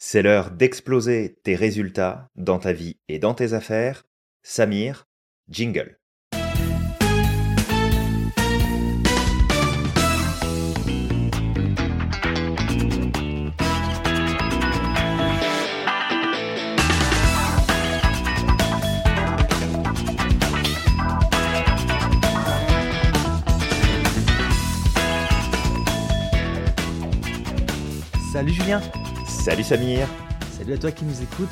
C'est l'heure d'exploser tes résultats dans ta vie et dans tes affaires. Samir, jingle. Salut Julien, Salut Samir. salut à toi qui nous écoutes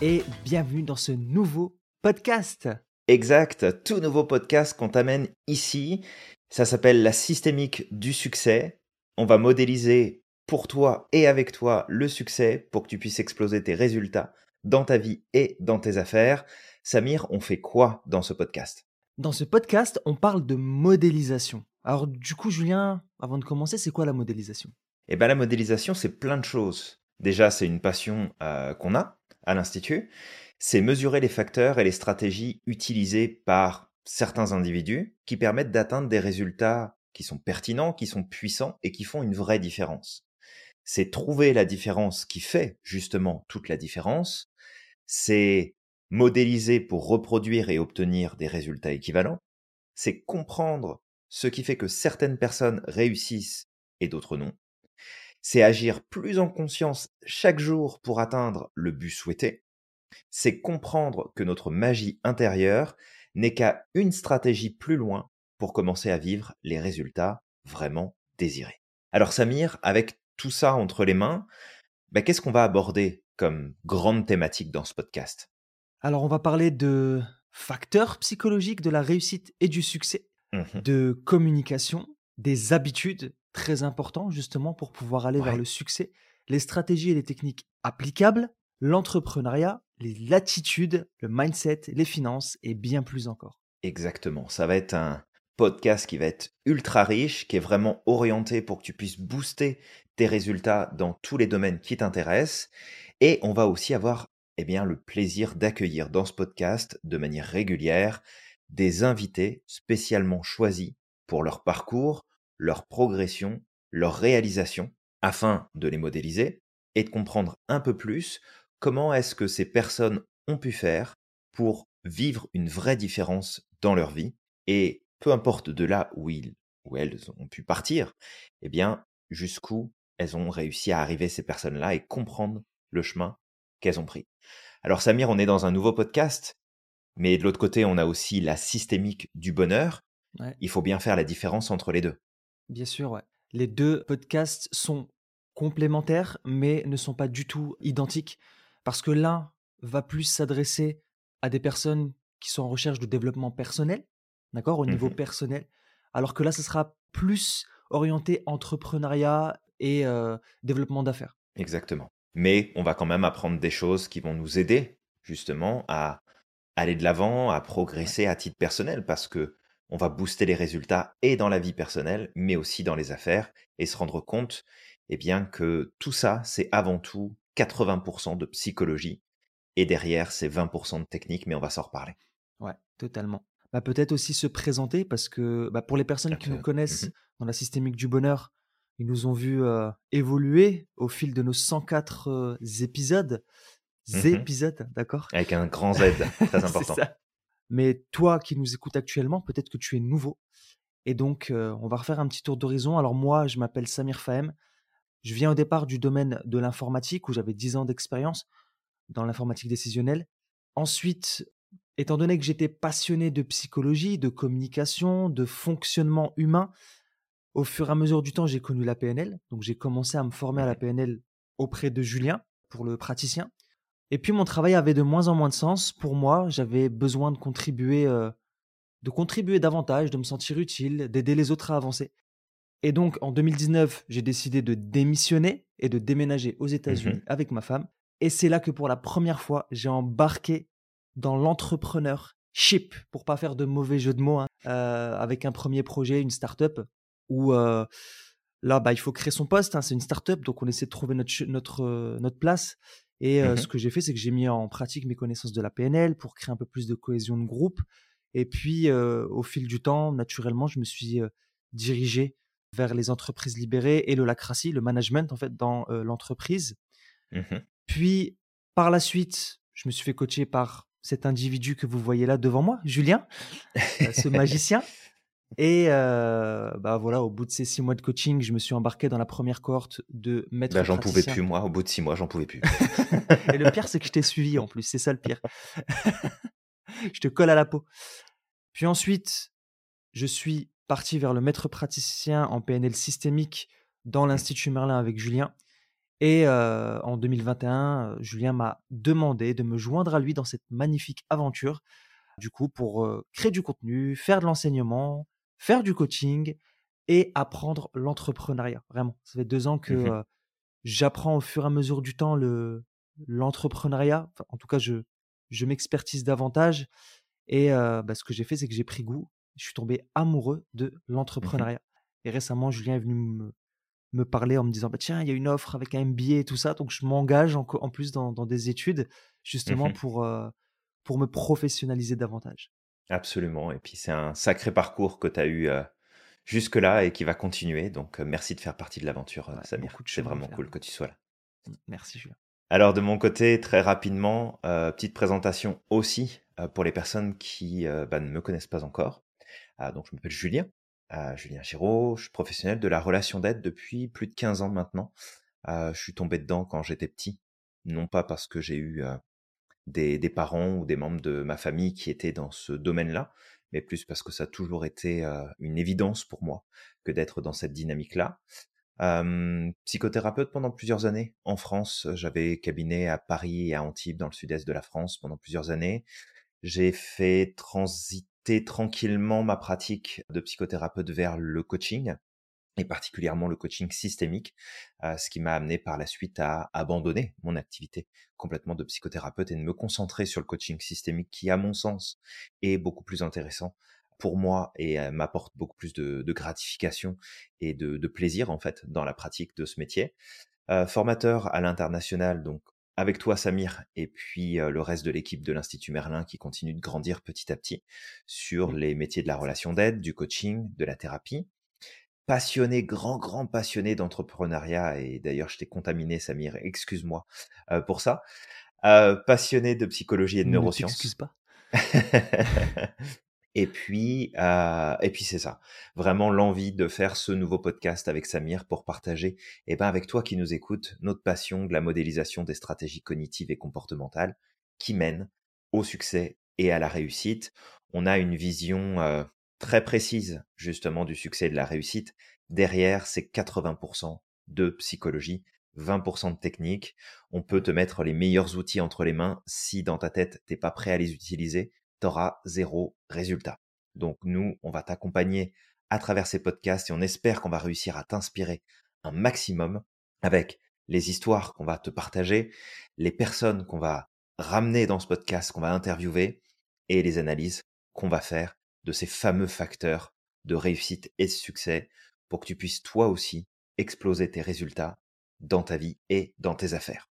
et bienvenue dans ce nouveau podcast. Exact, tout nouveau podcast qu'on t'amène ici. Ça s'appelle la systémique du succès. On va modéliser pour toi et avec toi le succès pour que tu puisses exploser tes résultats dans ta vie et dans tes affaires. Samir, on fait quoi dans ce podcast? Dans ce podcast, on parle de modélisation. Alors du coup Julien, avant de commencer, c'est quoi la modélisation? Eh bien la modélisation, c'est plein de choses. Déjà, c'est une passion euh, qu'on a à l'Institut. C'est mesurer les facteurs et les stratégies utilisées par certains individus qui permettent d'atteindre des résultats qui sont pertinents, qui sont puissants et qui font une vraie différence. C'est trouver la différence qui fait justement toute la différence. C'est modéliser pour reproduire et obtenir des résultats équivalents. C'est comprendre ce qui fait que certaines personnes réussissent et d'autres non c'est agir plus en conscience chaque jour pour atteindre le but souhaité, c'est comprendre que notre magie intérieure n'est qu'à une stratégie plus loin pour commencer à vivre les résultats vraiment désirés. Alors Samir, avec tout ça entre les mains, bah, qu'est-ce qu'on va aborder comme grande thématique dans ce podcast? Alors on va parler de facteurs psychologiques de la réussite et du succès, Mhm. de communication, des habitudes très importants justement pour pouvoir aller vers le succès, les stratégies et les techniques applicables, l'entrepreneuriat, les latitudes, le mindset, les finances et bien plus encore. Exactement. Ça va être un podcast qui va être ultra riche, qui est vraiment orienté pour que tu puisses booster tes résultats dans tous les domaines qui t'intéressent. Et on va aussi avoir eh bien, le plaisir d'accueillir dans ce podcast de manière régulière des invités spécialement choisis pour leur parcours, leur progression, leur réalisation, afin de les modéliser et de comprendre un peu plus comment est-ce que ces personnes ont pu faire pour vivre une vraie différence dans leur vie et peu importe de là où ils où elles ont pu partir, eh bien jusqu'où elles ont réussi à arriver ces personnes-là et comprendre le chemin qu'elles ont pris. Alors Samir, on est dans un nouveau podcast, mais de l'autre côté, on a aussi la systémique du bonheur. Ouais. Il faut bien faire la différence entre les deux. Bien sûr, ouais. Les deux podcasts sont complémentaires, mais ne sont pas du tout identiques, parce que l'un va plus s'adresser à des personnes qui sont en recherche de développement personnel, d'accord, au niveau Mhm. personnel, alors que là, ce sera plus orienté entrepreneuriat et euh, développement d'affaires. Exactement. Mais on va quand même apprendre des choses qui vont nous aider justement à aller de l'avant, à progresser à titre personnel parce que on va booster les résultats et dans la vie personnelle, mais aussi dans les affaires et se rendre compte eh bien que tout ça, c'est avant tout 80% de psychologie et derrière, c'est 20% de technique, mais on va s'en reparler. Ouais, totalement. Bah, peut-être aussi se présenter, parce que bah, pour les personnes qui nous connaissent Mhm. dans la systémique du bonheur, ils nous ont vus euh, évoluer au fil de nos 104 euh, épisodes. Mhm. Épisodes, d'accord? Avec un grand Z, très important. ça. Mais toi qui nous écoutes actuellement, peut-être que tu es nouveau. Et donc, euh, on va refaire un petit tour d'horizon. Alors moi, je m'appelle Samir Fahem. Je viens au départ du domaine de l'informatique, où j'avais 10 ans d'expérience dans l'informatique décisionnelle. Ensuite, étant donné que j'étais passionné de psychologie, de communication, de fonctionnement humain, au fur et à mesure du temps, j'ai connu la PNL. Donc j'ai commencé à me former à la. PNL auprès de Julien pour le praticien. Et puis mon travail avait de moins en moins de sens pour moi. J'avais besoin de contribuer, euh, de contribuer davantage, de me sentir utile, d'aider les autres à avancer. Et donc en 2019, j'ai décidé de démissionner et de déménager aux États-Unis Mhm. avec ma femme. Et c'est là que pour la première fois, j'ai embarqué dans l'entrepreneurship, pour pas faire de mauvais jeu de mots, hein, euh, avec un premier projet, une start-up, où euh, là, bah, il faut créer son poste. hein, c'est une start-up, donc on essaie de trouver notre, notre, notre place. Et Mhm. ce que j'ai fait, c'est que j'ai mis en pratique mes connaissances de la PNL pour créer un peu plus de cohésion de groupe. Et puis, au fil du temps, naturellement, je me suis dirigé vers les entreprises libérées et le lacratie, le management en fait dans euh, l'entreprise. Mhm. Puis, par la suite, je me suis fait coacher par cet individu que vous voyez là devant moi, Julien, euh, ce magicien. Et euh, bah voilà, au bout de ces six mois de coaching, je me suis embarqué dans la première cohorte de maître. Bah, j'en pouvais plus, moi. Au bout de six mois, j'en pouvais plus. et le pire, c'est que je t'ai suivi en plus. C'est ça le pire. je te colle à la peau. Puis ensuite, je suis parti vers le maître praticien en PNL systémique dans l'Institut Merlin avec Julien. Et euh, en 2021, Julien m'a demandé de me joindre à lui dans cette magnifique aventure, du coup, pour euh, créer du contenu, faire de l'enseignement, faire du coaching et apprendre l'entrepreneuriat. Vraiment, ça fait deux ans que mmh euh, j'apprends au fur et à mesure du temps le l'entrepreneuriat. en tout cas, je, je m'expertise davantage. Et bah, ce que j'ai fait, c'est que j'ai pris goût. Je suis tombé amoureux de mmh l'entrepreneuriat. Et récemment, Julien est venu me, me parler en me disant bah, tiens, il y a une offre avec un MBA et tout ça. Donc, je m'engage en, plus dans, des études, justement, mmh pour, pour me professionnaliser davantage. Absolument. Et puis, c'est un sacré parcours que tu as eu jusque-là et qui va continuer. Donc, merci de faire partie de l'aventure, Samir. C'est vraiment cool que tu sois là. Mmh, merci, Julien. Alors, de mon côté, très rapidement, petite présentation aussi pour les personnes qui bah, ne me connaissent pas encore. Ah, donc, je m'appelle Julien. Julien Giraud, je suis professionnel de la relation d'aide depuis plus de 15 ans maintenant. je suis tombé dedans quand j'étais petit, non pas parce que j'ai eu des, parents ou des membres de ma famille qui étaient dans ce domaine-là, mais plus parce que ça a toujours été une évidence pour moi que d'être dans cette dynamique-là. psychothérapeute pendant plusieurs années en France, j'avais cabinet à Paris et à Antibes dans le sud-est de la France pendant plusieurs années. J'ai fait transiter tranquillement ma pratique de psychothérapeute vers le coaching et particulièrement le coaching systémique, euh, ce qui m'a amené par la suite à abandonner mon activité complètement de psychothérapeute et de me concentrer sur le coaching systémique qui, à mon sens, est beaucoup plus intéressant pour moi et euh, m'apporte beaucoup plus de, gratification et de, plaisir en fait dans la pratique de ce métier. Euh, formateur à l'international, donc avec toi Samir et puis le reste de l'équipe de l'Institut Merlin qui continue de grandir petit à petit sur les métiers de la relation d'aide, du coaching, de la thérapie passionné, grand, grand passionné d'entrepreneuriat, et d'ailleurs je t'ai contaminé Samir, excuse-moi pour ça, passionné de psychologie et de neurosciences. Excuse pas. et puis, et puis c'est ça, vraiment l'envie de faire ce nouveau podcast avec Samir pour partager, et eh ben avec toi qui nous écoutes, notre passion de la modélisation des stratégies cognitives et comportementales qui mènent au succès et à la réussite. On a une vision très précise justement du succès et de la réussite. Derrière, c'est 80% de psychologie, 20% de technique. On peut te mettre les meilleurs outils entre les mains. Si dans ta tête, t'es pas prêt à les utiliser, tu auras zéro résultat. Donc nous, on va t'accompagner à travers ces podcasts et on espère qu'on va réussir à t'inspirer un maximum avec les histoires qu'on va te partager, les personnes qu'on va ramener dans ce podcast, qu'on va interviewer et les analyses qu'on va faire de ces fameux facteurs de réussite et de succès pour que tu puisses toi aussi exploser tes résultats dans ta vie et dans tes affaires.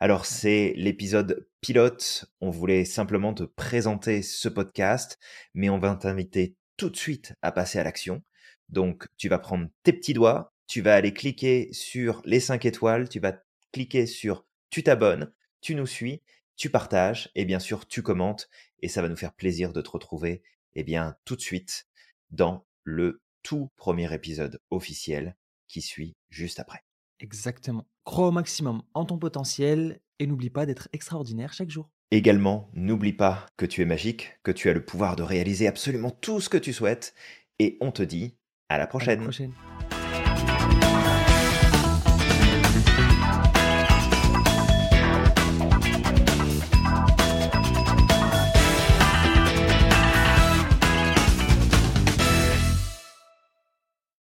Alors c'est l'épisode pilote, on voulait simplement te présenter ce podcast, mais on va t'inviter tout de suite à passer à l'action. Donc tu vas prendre tes petits doigts, tu vas aller cliquer sur les 5 étoiles, tu vas cliquer sur tu t'abonnes, tu nous suis, tu partages et bien sûr tu commentes et ça va nous faire plaisir de te retrouver eh bien, tout de suite dans le tout premier épisode officiel qui suit juste après. Exactement. Crois au maximum en ton potentiel et n'oublie pas d'être extraordinaire chaque jour. Également, n'oublie pas que tu es magique, que tu as le pouvoir de réaliser absolument tout ce que tu souhaites et on te dit à la prochaine. À la prochaine.